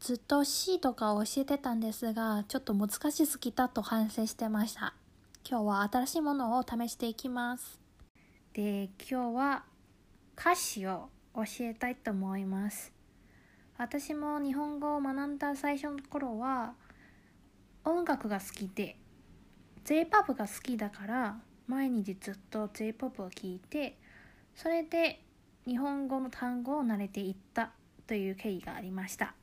ずっと C とか教えてたんですが、ちょっと難しすぎたと反省してました。今日は新しいものを試していきます。で、今日は歌詞を教えたいと思います。私も日本語を学んだ最初の頃は音楽が好きで J-POP が好きだから毎日ずっと J-POP を聴いてそれで日本語の単語を慣れていったという経緯がありました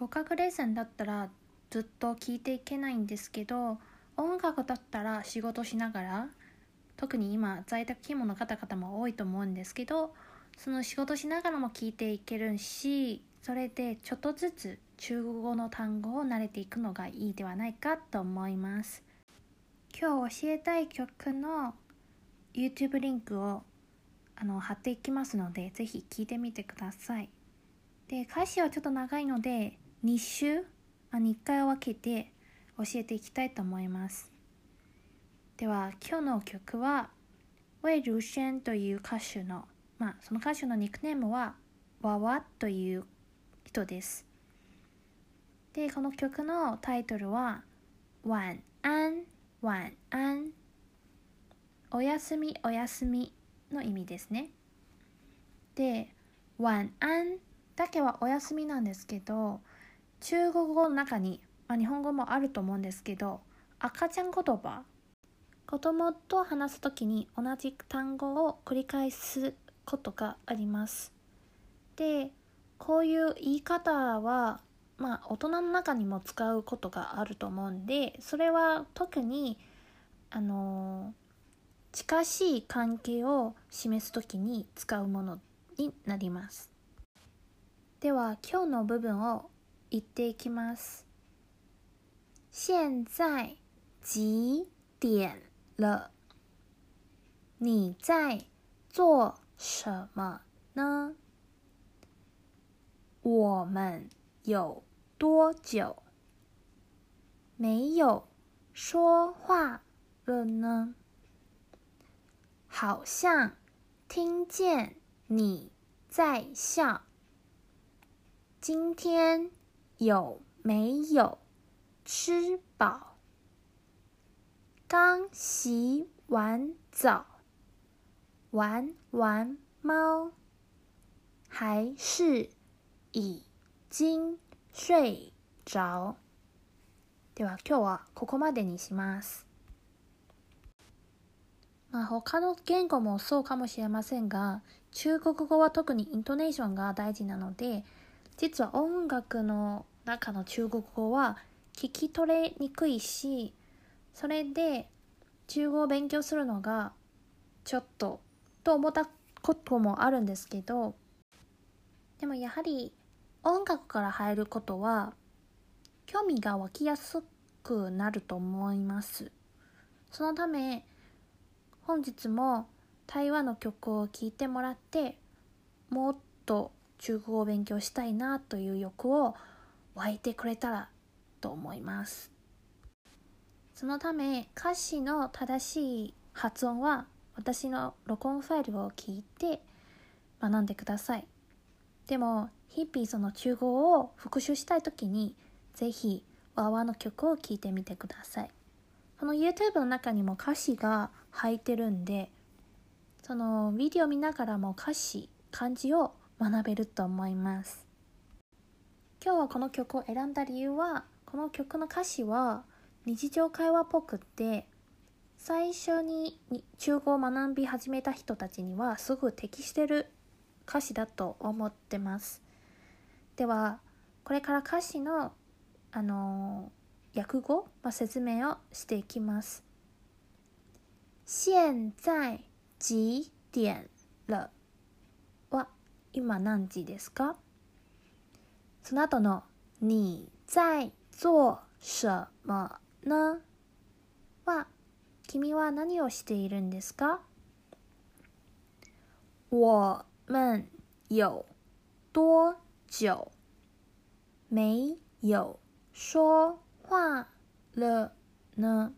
語学レッスンだったらずっと聞いていけないんですけど音楽だったら仕事しながら特に今在宅勤務の方々も多いと思うんですけどその仕事しながらも聞いていけるしそれでちょっとずつ中国語の単語を慣れていくのがいいではないかと思います。今日教えたい曲の YouTube リンクをあの貼っていきますのでぜひ聞いてみてください。で歌詞はちょっと長いので2週？あ2回分けて教えていきたいと思います。では今日の曲は魏如萱という歌手のまあその歌手のニックネームはわわという人です。でこの曲のタイトルは「晚安晚安」おやすみおやすみの意味ですね。で「晚安」だけはおやすみなんですけど中国語の中に、まあ、日本語もあると思うんですけど赤ちゃん言葉。子供と話す時に同じ単語を繰り返すことがあります。でこういう言い方はまあ大人の中にも使うことがあると思うんでそれは特にあの近しい関係を示す時に使うものになります。では今日の部分を言っていきます現在几点了你在做什么呢我们有多久没有说话了呢？好像听见你在笑。今天 有没有吃饱？刚洗完澡，玩完猫，还是已经睡着。では今日はここまでにします。まあ他の言語もそうかもしれませんが、中国語は特にイントネーションが大事なので、実は音楽の中の中国語は聞き取れにくいし、それで中国を勉強するのがちょっとと思ったこともあるんですけど、でもやはり音楽から入ることは興味が湧きやすくなると思います。そのため本日も台湾の曲を聴いてもらってもっと中国語を勉強したいなという欲を湧いてくれたらと思います。そのため歌詞の正しい発音は私の録音ファイルを聞いて学んでください。でも日々その中国語を復習したい時にぜひわわの曲を聴いてみてください。この YouTube の中にも歌詞が入ってるんでそのビデオ見ながらも歌詞漢字を学べると思います。今日はこの曲を選んだ理由はこの曲の歌詞は日常会話っぽくって最初に中国を学び始めた人たちにはすぐ適してる歌詞だと思ってます。ではこれから歌詞のあの訳語、まあ、説明をしていきます現在几点了？は今何時ですか？その後の你在做什么呢？は君は何をしているんですか？我们有多久？没有说話了呢？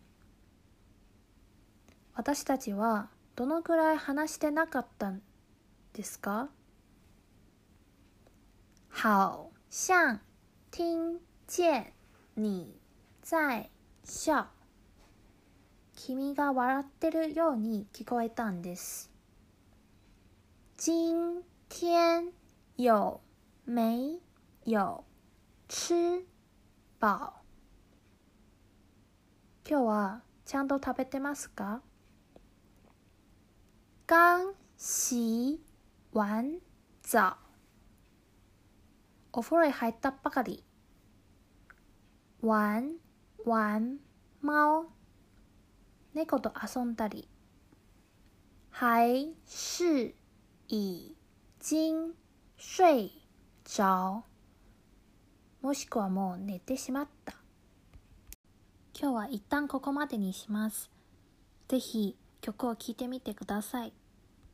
私たちはどのくらい話してなかったんですか？好。像听见你在笑。君が笑ってるように聞こえたんです。今天有没有吃饱？今日はちゃんと食べてますか？刚洗完澡。お風呂へ入ったばかり。玩玩猫猫と遊んだり。还是已经睡。着もしくはもう寝てしまった。今日は一旦ここまでにします。ぜひ曲を聴いてみてください。